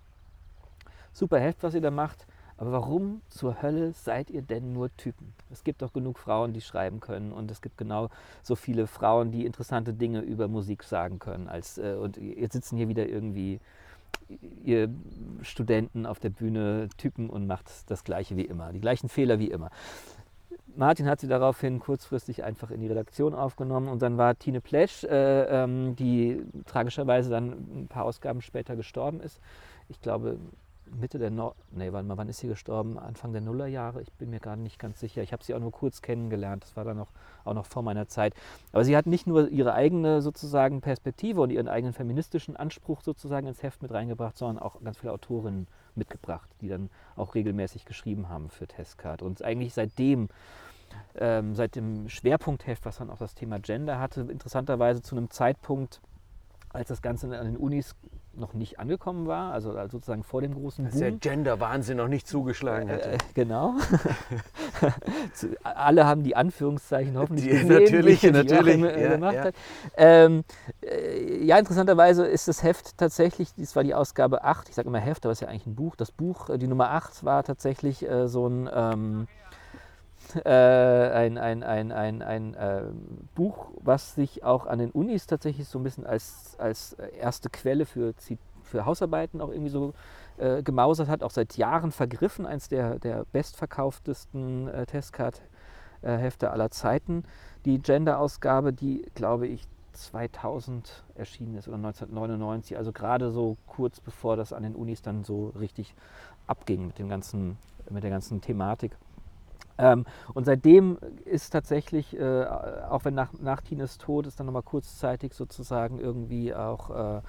super Heft, was ihr da macht, aber warum zur Hölle seid ihr denn nur Typen? Es gibt doch genug Frauen, die schreiben können und es gibt genau so viele Frauen, die interessante Dinge über Musik sagen können. Als, äh, und jetzt sitzen hier wieder irgendwie ihr Studenten auf der Bühne Typen und macht das Gleiche wie immer, die gleichen Fehler wie immer. Martin hat sie daraufhin kurzfristig einfach in die Redaktion aufgenommen und dann war Tine Plesch, äh, ähm, die tragischerweise dann ein paar Ausgaben später gestorben ist. Ich glaube, Mitte der no nee, mal, wann ist sie gestorben? Anfang der Nullerjahre? Ich bin mir gar nicht ganz sicher. Ich habe sie auch nur kurz kennengelernt. Das war dann noch, auch noch vor meiner Zeit. Aber sie hat nicht nur ihre eigene sozusagen Perspektive und ihren eigenen feministischen Anspruch sozusagen ins Heft mit reingebracht, sondern auch ganz viele Autorinnen mitgebracht, die dann auch regelmäßig geschrieben haben für Testcard. Und eigentlich seitdem ähm, seit dem Schwerpunktheft, was dann auch das Thema Gender hatte, interessanterweise zu einem Zeitpunkt, als das Ganze an den Unis noch nicht angekommen war, also sozusagen vor dem großen Boom. Dass der Gender-Wahnsinn noch nicht zugeschlagen äh, hatte. Äh, genau. Alle haben die Anführungszeichen hoffentlich die, gesehen, natürlich, die, natürlich. Ja, gemacht ja. Hat. Ähm, äh, ja, interessanterweise ist das Heft tatsächlich, das war die Ausgabe 8, ich sage immer Heft, aber es ist ja eigentlich ein Buch. Das Buch, äh, die Nummer 8 war tatsächlich äh, so ein... Ähm, äh, ein, ein, ein, ein, ein äh, Buch, was sich auch an den Unis tatsächlich so ein bisschen als, als erste Quelle für, für Hausarbeiten auch irgendwie so äh, gemausert hat, auch seit Jahren vergriffen, eins der, der bestverkauftesten äh, Testcard-Hefte aller Zeiten. Die Gender-Ausgabe, die, glaube ich, 2000 erschienen ist oder 1999, also gerade so kurz bevor das an den Unis dann so richtig abging mit, dem ganzen, mit der ganzen Thematik. Ähm, und seitdem ist tatsächlich, äh, auch wenn nach, nach Tines Tod es dann nochmal kurzzeitig sozusagen irgendwie auch äh,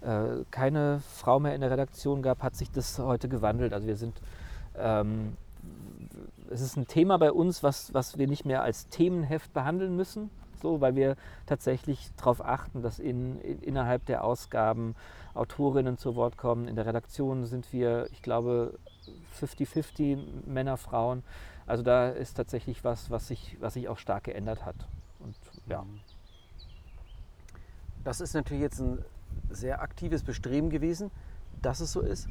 äh, keine Frau mehr in der Redaktion gab, hat sich das heute gewandelt. Also wir sind, ähm, es ist ein Thema bei uns, was, was wir nicht mehr als Themenheft behandeln müssen, so, weil wir tatsächlich darauf achten, dass in, in, innerhalb der Ausgaben Autorinnen zu Wort kommen. In der Redaktion sind wir, ich glaube, 50-50 Männer, Frauen. Also da ist tatsächlich was, was sich, was sich auch stark geändert hat. Und, ja. Das ist natürlich jetzt ein sehr aktives Bestreben gewesen, dass es so ist,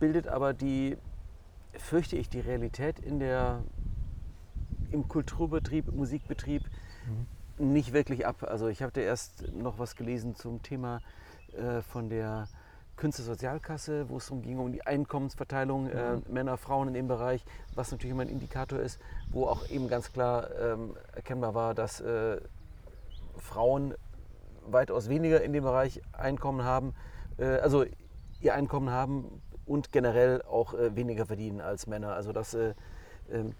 bildet aber die, fürchte ich, die Realität in der, im Kulturbetrieb, Musikbetrieb mhm. nicht wirklich ab. Also ich habe da erst noch was gelesen zum Thema äh, von der Künstlersozialkasse, wo es darum ging, um die Einkommensverteilung äh, mhm. Männer, Frauen in dem Bereich, was natürlich immer ein Indikator ist, wo auch eben ganz klar ähm, erkennbar war, dass äh, Frauen weitaus weniger in dem Bereich Einkommen haben, äh, also ihr Einkommen haben und generell auch äh, weniger verdienen als Männer. Also das äh, Ähm,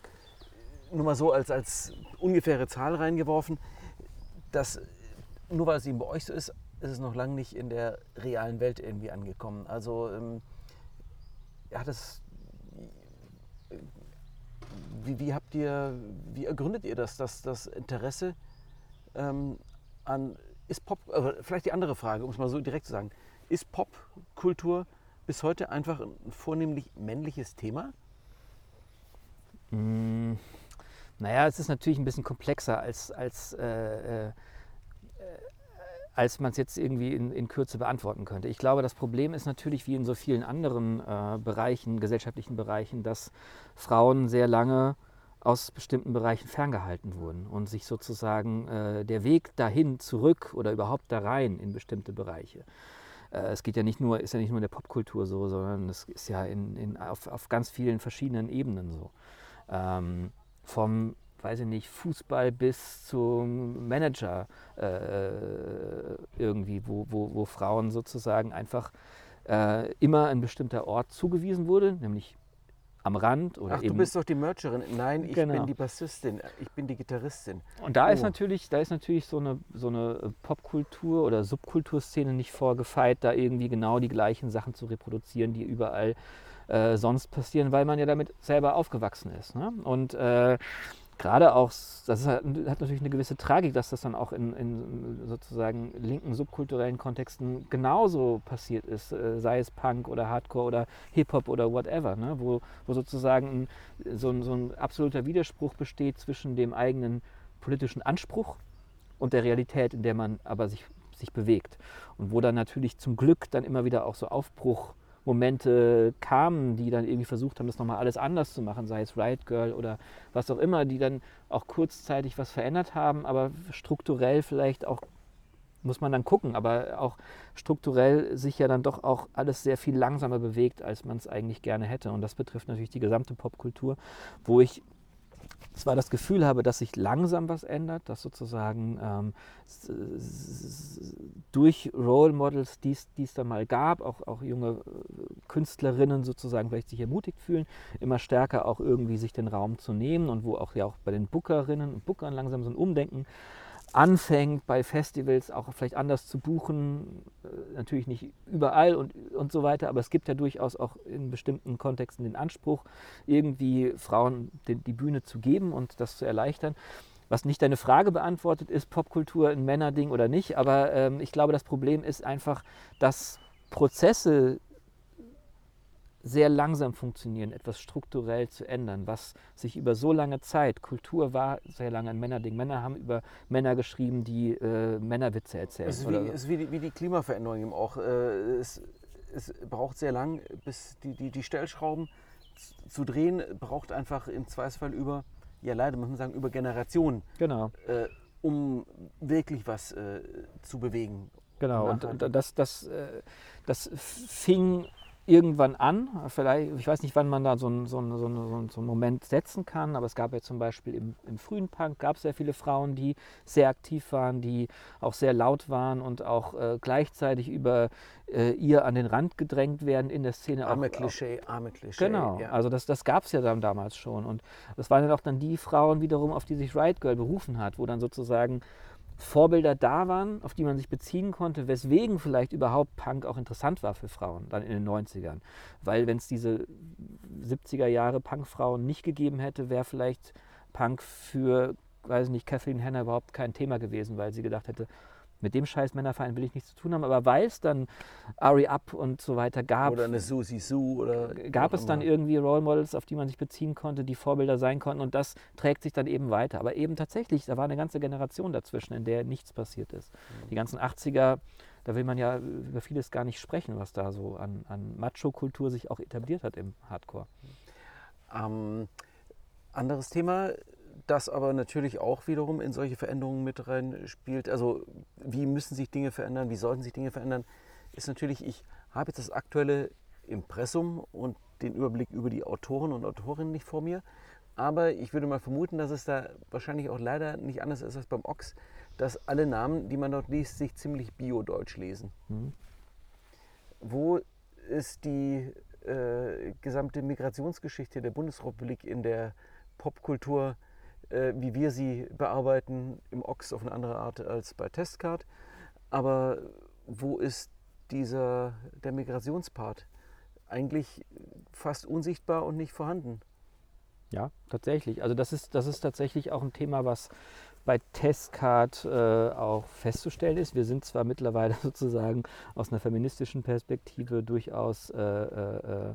nur mal so als, als ungefähre Zahl reingeworfen, dass nur weil es eben bei euch so ist, ist es noch lange nicht in der realen Welt irgendwie angekommen. Also ähm, ja, das, wie, wie, habt ihr, wie ergründet ihr das, dass das Interesse ähm, an, ist Pop, äh, vielleicht die andere Frage, um es mal so direkt zu sagen, ist Popkultur bis heute einfach ein vornehmlich männliches Thema? Mm, naja, es ist natürlich ein bisschen komplexer als, als äh, äh, als man es jetzt irgendwie in, in, Kürze beantworten könnte. Ich glaube, das Problem ist natürlich wie in so vielen anderen äh, Bereichen, gesellschaftlichen Bereichen, dass Frauen sehr lange aus bestimmten Bereichen ferngehalten wurden und sich sozusagen äh, der Weg dahin zurück oder überhaupt da rein in bestimmte Bereiche. Äh, es geht ja nicht nur, ist ja nicht nur in der Popkultur so, sondern es ist ja in, in, auf, auf ganz vielen verschiedenen Ebenen so. Ähm, vom weiß ich nicht, Fußball bis zum Manager äh, irgendwie, wo, wo, wo Frauen sozusagen einfach äh, immer ein bestimmter Ort zugewiesen wurde, nämlich am Rand oder Ach, eben. du bist doch die Mercherin. Nein, ich Genau. bin die Bassistin. Ich bin die Gitarristin. Und da ist Oh. natürlich, da ist natürlich so eine, so eine Popkultur oder Subkulturszene nicht vorgefeit, da irgendwie genau die gleichen Sachen zu reproduzieren, die überall äh, sonst passieren, weil man ja damit selber aufgewachsen ist. Ne? Und äh, gerade auch, das halt- hat natürlich eine gewisse Tragik, dass das dann auch in, in sozusagen linken subkulturellen Kontexten genauso passiert ist, äh, sei es Punk oder Hardcore oder Hip-Hop oder whatever, ne? wo, wo sozusagen ein, so, ein, so ein absoluter Widerspruch besteht zwischen dem eigenen politischen Anspruch und der Realität, in der man aber sich, sich bewegt. Und wo dann natürlich zum Glück dann immer wieder auch so Aufbruchmomente kamen, die dann irgendwie versucht haben, das nochmal alles anders zu machen, sei es Riot Girl oder was auch immer, die dann auch kurzzeitig was verändert haben, aber strukturell vielleicht auch, muss man dann gucken, aber auch strukturell sich ja dann doch auch alles sehr viel langsamer bewegt, als man es eigentlich gerne hätte. Und das betrifft natürlich die gesamte Popkultur, wo ich zwar das Gefühl habe, dass sich langsam was ändert, dass sozusagen ähm, durch Role Models, die es die es da mal gab, auch, auch junge äh, Künstlerinnen sozusagen vielleicht sich ermutigt fühlen, immer stärker auch irgendwie sich den Raum zu nehmen und wo auch ja auch bei den Bookerinnen und Bookern langsam so ein Umdenken anfängt, bei Festivals auch vielleicht anders zu buchen, äh, natürlich nicht überall und, und so weiter, aber es gibt ja durchaus auch in bestimmten Kontexten den Anspruch, irgendwie Frauen den, die Bühne zu geben und das zu erleichtern. Was nicht deine Frage beantwortet, ist Popkultur ein Männerding oder nicht, aber ähm, ich glaube, das Problem ist einfach, dass Prozesse sehr langsam funktionieren, etwas strukturell zu ändern, was sich über so lange Zeit, Kultur war sehr lange ein Männerding. Männer haben über Männer geschrieben, die äh, Männerwitze erzählen. Es ist wie, so. ist wie, die, wie die Klimaveränderung eben auch. Äh, es, es braucht sehr lang, bis die, die, die Stellschrauben zu drehen, braucht einfach im Zweifelsfall über, ja leider muss man sagen, über Generationen, Genau. äh, um wirklich was äh, zu bewegen. Genau, und, und das, das, äh, das fing irgendwann an. Vielleicht, ich weiß nicht, wann man da so einen so einen- so einen- so einen- Moment setzen kann, aber es gab ja zum Beispiel im, im frühen Punk gab es sehr viele Frauen, die sehr aktiv waren, die auch sehr laut waren und auch äh, gleichzeitig über äh, ihr an den Rand gedrängt werden in der Szene. Arme auch, auch, Klischee, arme Klischee. Genau, Ja. also das, das gab es ja dann damals schon. Und das waren dann auch dann die Frauen wiederum, auf die sich Riot Girl berufen hat, wo dann sozusagen Vorbilder da waren, auf die man sich beziehen konnte, weswegen vielleicht überhaupt Punk auch interessant war für Frauen dann in den 90ern. Weil wenn es diese 70er Jahre Punkfrauen nicht gegeben hätte, wäre vielleicht Punk für, weiß ich nicht, Kathleen Hanna überhaupt kein Thema gewesen, weil sie gedacht hätte, mit dem scheiß Männerverein will ich nichts zu tun haben. Aber weil es dann Ari Up und so weiter gab, Oder eine Susi Sue oder. gab es dann irgendwie Role Models, auf die man sich beziehen konnte, die Vorbilder sein konnten und das trägt sich dann eben weiter. Aber eben tatsächlich, da war eine ganze Generation dazwischen, in der nichts passiert ist. Mhm. Die ganzen 80er, da will man ja über vieles gar nicht sprechen, was da so an, an Macho-Kultur sich auch etabliert hat im Hardcore. Ähm, anderes Thema, das aber natürlich auch wiederum in solche Veränderungen mit rein spielt. Also wie müssen sich Dinge verändern, wie sollten sich Dinge verändern, ist natürlich, ich habe jetzt das aktuelle Impressum und den Überblick über die Autoren und Autorinnen nicht vor mir. Aber ich würde mal vermuten, dass es da wahrscheinlich auch leider nicht anders ist als beim Ochs, dass alle Namen, die man dort liest, sich ziemlich bio-deutsch lesen. Mhm. Wo ist die äh, gesamte Migrationsgeschichte der Bundesrepublik in der Popkultur, äh, wie wir sie bearbeiten, im Ox auf eine andere Art als bei Testcard. Aber wo ist dieser, der Migrationspart? Eigentlich fast unsichtbar und nicht vorhanden. Ja, tatsächlich. Also das ist, das ist tatsächlich auch ein Thema, was bei Testcard äh, auch festzustellen ist. Wir sind zwar mittlerweile sozusagen aus einer feministischen Perspektive durchaus äh, äh, äh,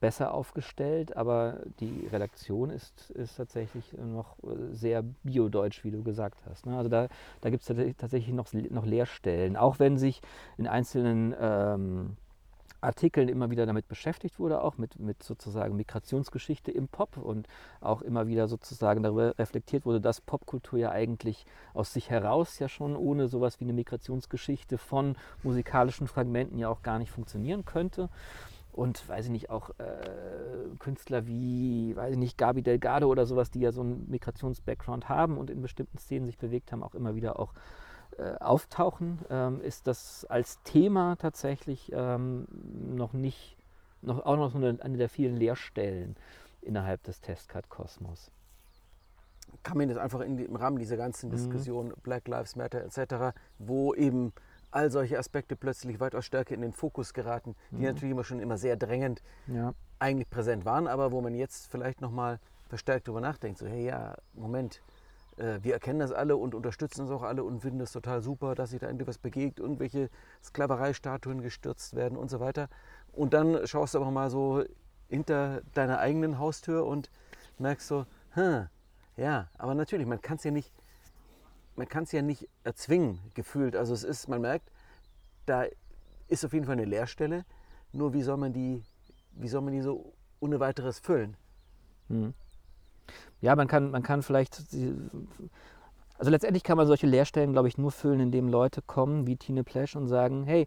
besser aufgestellt, aber die Redaktion ist, ist tatsächlich noch sehr biodeutsch, wie du gesagt hast. Ne? Also da, da gibt es tatsächlich noch, noch Leerstellen, auch wenn sich in einzelnen ähm, Artikeln immer wieder damit beschäftigt wurde, auch mit, mit sozusagen Migrationsgeschichte im Pop und auch immer wieder sozusagen darüber reflektiert wurde, dass Popkultur ja eigentlich aus sich heraus ja schon ohne sowas wie eine Migrationsgeschichte von musikalischen Fragmenten ja auch gar nicht funktionieren könnte. Und weiß ich nicht, auch äh, Künstler wie, weiß ich nicht, Gabi Delgado oder sowas, die ja so einen Migrations-Background haben und in bestimmten Szenen sich bewegt haben, auch immer wieder auch äh, auftauchen, ähm, ist das als Thema tatsächlich ähm, noch nicht, noch, auch noch so eine, eine der vielen Leerstellen innerhalb des Testcard-Kosmos. Kann man jetzt einfach in, im Rahmen dieser ganzen mhm. Diskussion Black Lives Matter etc., wo eben all solche Aspekte plötzlich weitaus stärker in den Fokus geraten, die mhm. natürlich immer schon immer sehr drängend ja. eigentlich präsent waren, aber wo man jetzt vielleicht nochmal verstärkt darüber nachdenkt, so hey ja, Moment, äh, wir erkennen das alle und unterstützen es auch alle und finden es total super, dass sich da endlich was begegnet, irgendwelche Sklavereistatuen gestürzt werden und so weiter. Und dann schaust du aber mal so hinter deiner eigenen Haustür und merkst so, hm, ja, aber natürlich, man kann es ja nicht, man kann es ja nicht erzwingen, gefühlt. Also es ist, man merkt, da ist auf jeden Fall eine Leerstelle. Nur wie soll man die, wie soll man die so ohne weiteres füllen? Hm ja, man kann, man kann vielleicht, also letztendlich kann man solche Leerstellen, glaube ich, nur füllen, indem Leute kommen wie Tine Plesch und sagen, hey,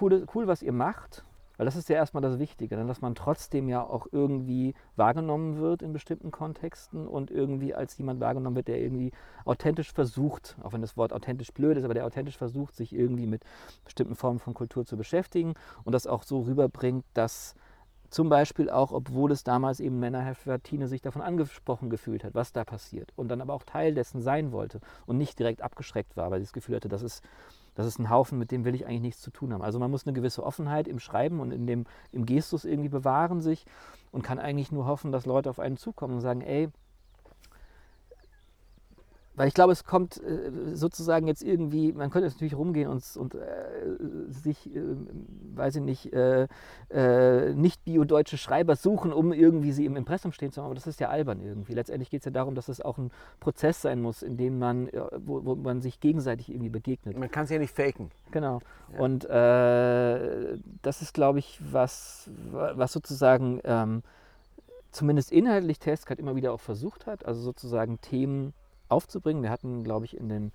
cool, cool was ihr macht, weil das ist ja erstmal das Wichtige, ne? dass man trotzdem ja auch irgendwie wahrgenommen wird in bestimmten Kontexten und irgendwie als jemand wahrgenommen wird, der irgendwie authentisch versucht, auch wenn das Wort authentisch blöd ist, aber der authentisch versucht, sich irgendwie mit bestimmten Formen von Kultur zu beschäftigen und das auch so rüberbringt, dass zum Beispiel auch, obwohl es damals eben Männerheft war, Tine sich davon angesprochen gefühlt hat, was da passiert. Und dann aber auch Teil dessen sein wollte und nicht direkt abgeschreckt war, weil sie das Gefühl hatte, das ist, das ist ein Haufen, mit dem will ich eigentlich nichts zu tun haben. Also man muss eine gewisse Offenheit im Schreiben und in dem, im Gestus irgendwie bewahren sich und kann eigentlich nur hoffen, dass Leute auf einen zukommen und sagen, ey, weil ich glaube, es kommt äh, sozusagen jetzt irgendwie, man könnte natürlich rumgehen und, und äh, sich, äh, weiß ich nicht, äh, äh, nicht bio-deutsche Schreiber suchen, um irgendwie sie im Impressum stehen zu haben, aber das ist ja albern irgendwie. Letztendlich geht es ja darum, dass es auch ein Prozess sein muss, in dem man, wo, wo man sich gegenseitig irgendwie begegnet. Man kann es ja nicht faken. Genau. Ja. Und äh, das ist, glaube ich, was, was sozusagen ähm, zumindest inhaltlich Testcard immer wieder auch versucht hat, also sozusagen Themen aufzubringen. Wir hatten, glaube ich, in den,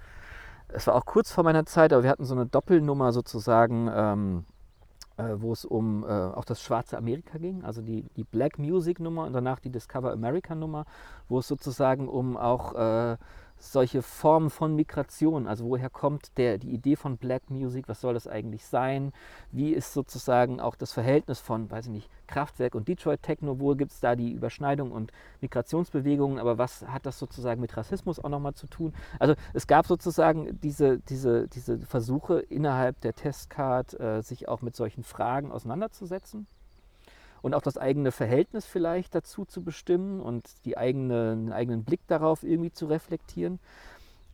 es war auch kurz vor meiner Zeit, aber wir hatten so eine Doppelnummer sozusagen, ähm, äh, wo es um äh, auch das schwarze Amerika ging, also die, die Black Music Nummer und danach die Discover America Nummer, wo es sozusagen um auch äh, solche Formen von Migration, also woher kommt der, die Idee von Black Music, was soll das eigentlich sein, wie ist sozusagen auch das Verhältnis von, weiß ich nicht, Kraftwerk und Detroit Techno, wo gibt es da die Überschneidung und Migrationsbewegungen, aber was hat das sozusagen mit Rassismus auch nochmal zu tun? Also es gab sozusagen diese, diese, diese Versuche innerhalb der Testcard, äh, sich auch mit solchen Fragen auseinanderzusetzen und auch das eigene Verhältnis vielleicht dazu zu bestimmen und die eigene, den eigenen Blick darauf irgendwie zu reflektieren.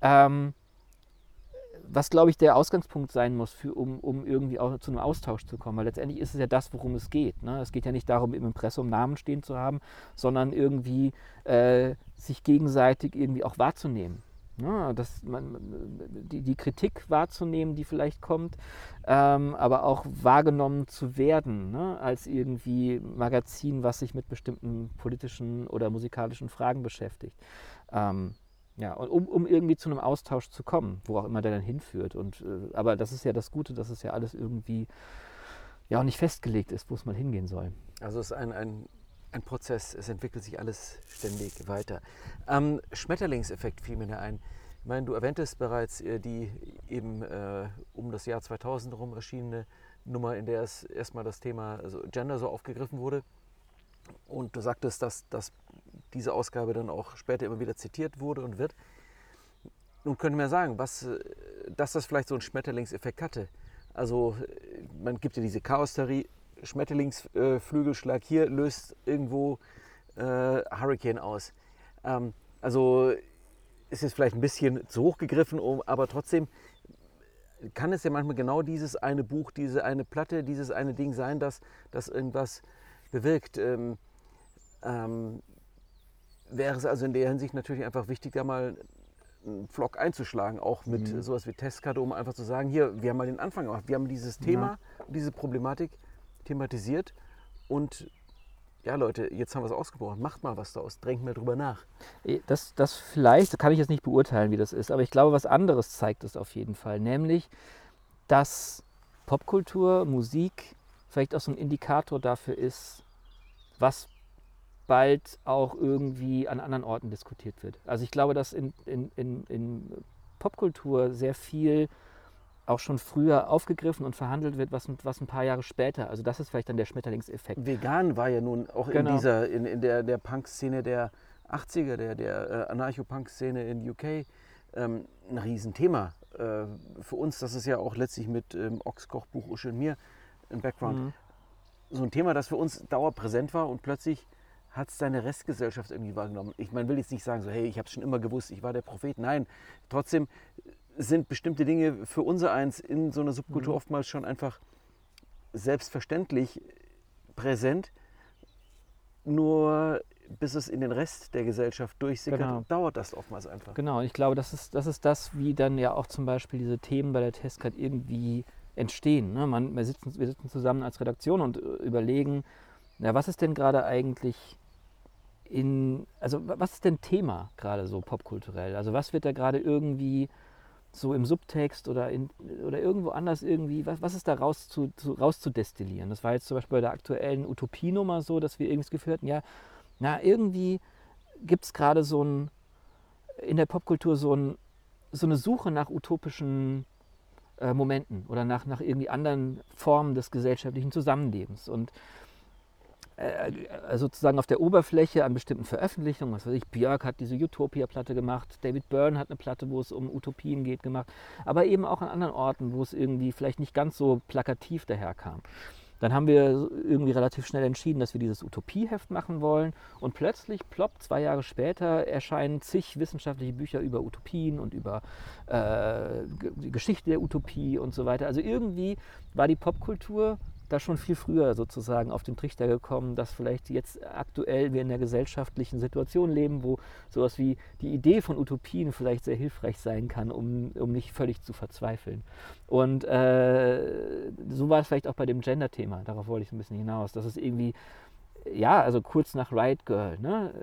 Ähm, was, glaube ich, der Ausgangspunkt sein muss, für, um, um irgendwie auch zu einem Austausch zu kommen. Weil letztendlich ist es ja das, worum es geht. Ne? Es geht ja nicht darum, im Impressum Namen stehen zu haben, sondern irgendwie äh, sich gegenseitig irgendwie auch wahrzunehmen. Ja, das, man, die, die, Kritik wahrzunehmen, die vielleicht kommt, ähm, aber auch wahrgenommen zu werden ne, als irgendwie Magazin, was sich mit bestimmten politischen oder musikalischen Fragen beschäftigt. Ähm, ja, um, um irgendwie zu einem Austausch zu kommen, wo auch immer der dann hinführt. Und, äh, aber das ist ja das Gute, dass es ja alles irgendwie ja auch nicht festgelegt ist, wo es mal hingehen soll. Also es ist ein, ein ein Prozess, es entwickelt sich alles ständig weiter. Ähm, Schmetterlingseffekt fiel mir da ein. Ich meine, du erwähntest bereits äh, die eben äh, um das Jahr 2000 herum erschienene Nummer, in der es erstmal das Thema also Gender so aufgegriffen wurde. Und du sagtest, dass das diese Ausgabe dann auch später immer wieder zitiert wurde und wird. Nun können wir sagen, was, äh, dass das vielleicht so einen Schmetterlingseffekt hatte. Also äh, man gibt ja diese Chaos-Theorie, Schmetterlingsflügelschlag hier löst irgendwo äh, Hurricane aus. Ähm, also ist jetzt vielleicht ein bisschen zu hoch gegriffen, aber trotzdem kann es ja manchmal genau dieses eine Buch, diese eine Platte, dieses eine Ding sein, dass das irgendwas bewirkt. Ähm, ähm, wäre es also in der Hinsicht natürlich einfach wichtig, da mal einen Vlog einzuschlagen, auch mit mhm. sowas wie Testkarte, um einfach zu sagen, hier, wir haben mal den Anfang gemacht, wir haben dieses Thema, ja. diese Problematik thematisiert und ja Leute, jetzt haben wir es ausgebrochen, macht mal was daraus, drängt mal drüber nach. Äh, das, das vielleicht, kann ich jetzt nicht beurteilen, wie das ist, aber ich glaube, was anderes zeigt es auf jeden Fall, nämlich, dass Popkultur, Musik vielleicht auch so ein Indikator dafür ist, was bald auch irgendwie an anderen Orten diskutiert wird. Also ich glaube, dass in, in, in, in Popkultur sehr viel auch schon früher aufgegriffen und verhandelt wird, was, was ein paar Jahre später. Also das ist vielleicht dann der Schmetterlingseffekt. Vegan war ja nun auch genau. in dieser, in, in der, der Punk-Szene der 80er, der, der äh, Anarcho-Punk-Szene in UK ähm, ein Riesenthema. Äh, für uns, das ist ja auch letztlich mit ähm, Ochs Kochbuch Usche und mir im Background. Mhm. So ein Thema, das für uns dauerpräsent war und plötzlich hat es deine Restgesellschaft irgendwie wahrgenommen? Ich meine, will jetzt nicht sagen, so, hey, ich habe es schon immer gewusst, ich war der Prophet. Nein, trotzdem sind bestimmte Dinge für unser Eins in so einer Subkultur mhm. oftmals schon einfach selbstverständlich präsent. Nur bis es in den Rest der Gesellschaft durchsickert, genau. dauert das oftmals einfach. Genau, und ich glaube, das ist, das ist das, wie dann ja auch zum Beispiel diese Themen bei der Testcard irgendwie entstehen. Ne? Man, wir, sitzen, wir sitzen zusammen als Redaktion und äh, überlegen, ja, was ist denn gerade eigentlich in, also was ist denn Thema gerade so popkulturell? Also was wird da gerade irgendwie so im Subtext oder, in, oder irgendwo anders irgendwie, was, was ist da raus zu, zu, rauszudestillieren? Das war jetzt zum Beispiel bei der aktuellen Utopienummer so, dass wir irgendwie das Gefühl hatten, ja, na, irgendwie gibt es gerade so ein, in der Popkultur so, ein, so eine Suche nach utopischen äh, Momenten oder nach, nach irgendwie anderen Formen des gesellschaftlichen Zusammenlebens. Und äh, äh, sozusagen auf der Oberfläche an bestimmten Veröffentlichungen, was weiß ich, Björk hat diese Utopia-Platte gemacht, David Byrne hat eine Platte, wo es um Utopien geht, gemacht, aber eben auch an anderen Orten, wo es irgendwie vielleicht nicht ganz so plakativ daherkam. Dann haben wir irgendwie relativ schnell entschieden, dass wir dieses Utopieheft machen wollen. Und plötzlich, plopp, zwei Jahre später erscheinen zig wissenschaftliche Bücher über Utopien und über äh, die Geschichte der Utopie und so weiter. Also irgendwie war die Popkultur da schon viel früher sozusagen auf den Trichter gekommen, dass vielleicht jetzt aktuell wir in der gesellschaftlichen Situation leben, wo sowas wie die Idee von Utopien vielleicht sehr hilfreich sein kann, um, um nicht völlig zu verzweifeln. Und äh, so war es vielleicht auch bei dem Gender-Thema, darauf wollte ich ein bisschen hinaus, dass es irgendwie ja, also kurz nach Riot Girl, ne?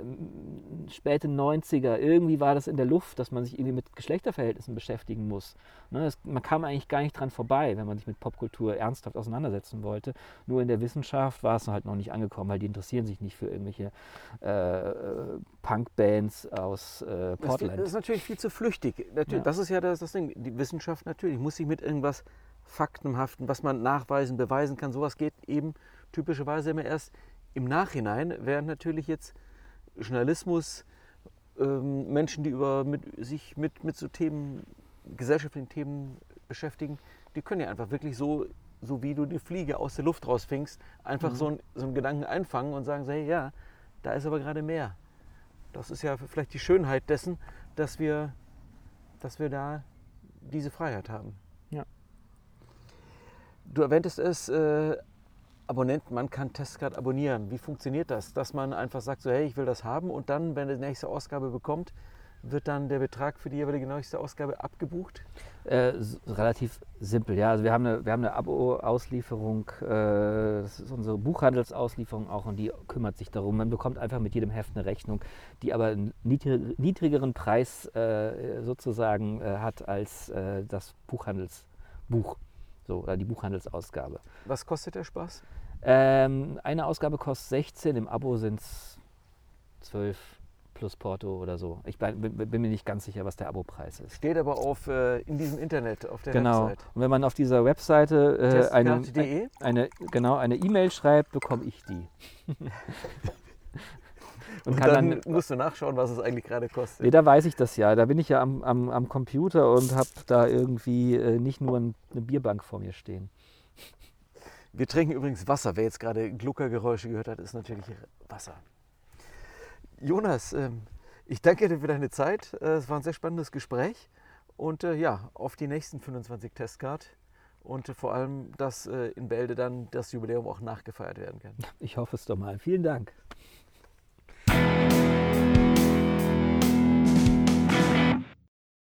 späte 90er, irgendwie war das in der Luft, dass man sich irgendwie mit Geschlechterverhältnissen beschäftigen muss. Ne? Das, man kam eigentlich gar nicht dran vorbei, wenn man sich mit Popkultur ernsthaft auseinandersetzen wollte. Nur in der Wissenschaft war es halt noch nicht angekommen, weil die interessieren sich nicht für irgendwelche äh, Punkbands aus äh, Portland. Das ist natürlich viel zu flüchtig. Natürlich, ja. Das ist ja das, das Ding. Die Wissenschaft natürlich muss sich mit irgendwas Faktenhaften, was man nachweisen, beweisen kann. Sowas geht eben typischerweise immer erst im Nachhinein während natürlich jetzt Journalismus, ähm, Menschen, die über, mit, sich mit, mit so Themen, gesellschaftlichen Themen beschäftigen, die können ja einfach wirklich so, so wie du die Fliege aus der Luft rausfängst, einfach mhm. so, ein, so einen Gedanken einfangen und sagen, hey, ja, da ist aber gerade mehr. Das ist ja vielleicht die Schönheit dessen, dass wir, dass wir da diese Freiheit haben. Ja. Du erwähntest es, äh, Abonnenten, man kann Testcard abonnieren. Wie funktioniert das? Dass man einfach sagt, so hey, ich will das haben und dann, wenn die nächste Ausgabe bekommt, wird dann der Betrag für die jeweilige nächste Ausgabe abgebucht? Äh, relativ simpel, ja. Also wir haben eine, eine Abo-Auslieferung, äh, das ist unsere Buchhandelsauslieferung auch und die kümmert sich darum. Man bekommt einfach mit jedem Heft eine Rechnung, die aber einen niedrigeren Preis äh, sozusagen äh, hat als äh, das Buchhandelsbuch so, oder die Buchhandelsausgabe. Was kostet der Spaß? Ähm, eine Ausgabe kostet 16, im Abo sind es 12 plus Porto oder so. Ich bin, bin, mir nicht ganz sicher, was der Abopreis ist. Steht aber auf, äh, in diesem Internet, auf der genau. Website. Und wenn man auf dieser Webseite äh, eine, eine, genau, eine E-Mail schreibt, bekomme ich die. Und, und dann, dann, musst du nachschauen, was es eigentlich gerade kostet. Nee, da weiß ich das ja. Da bin ich ja am, am, am Computer und habe da irgendwie äh, nicht nur eine Bierbank vor mir stehen. Wir trinken übrigens Wasser. Wer jetzt gerade Gluckergeräusche gehört hat, ist natürlich Wasser. Jonas, ähm, ich danke dir für deine Zeit. Äh, es war ein sehr spannendes Gespräch. Und äh, ja, auf die nächsten 25 Testcard und vor allem, dass äh, in Bälde dann das Jubiläum auch nachgefeiert werden kann. Ich hoffe es doch mal. Vielen Dank. thank you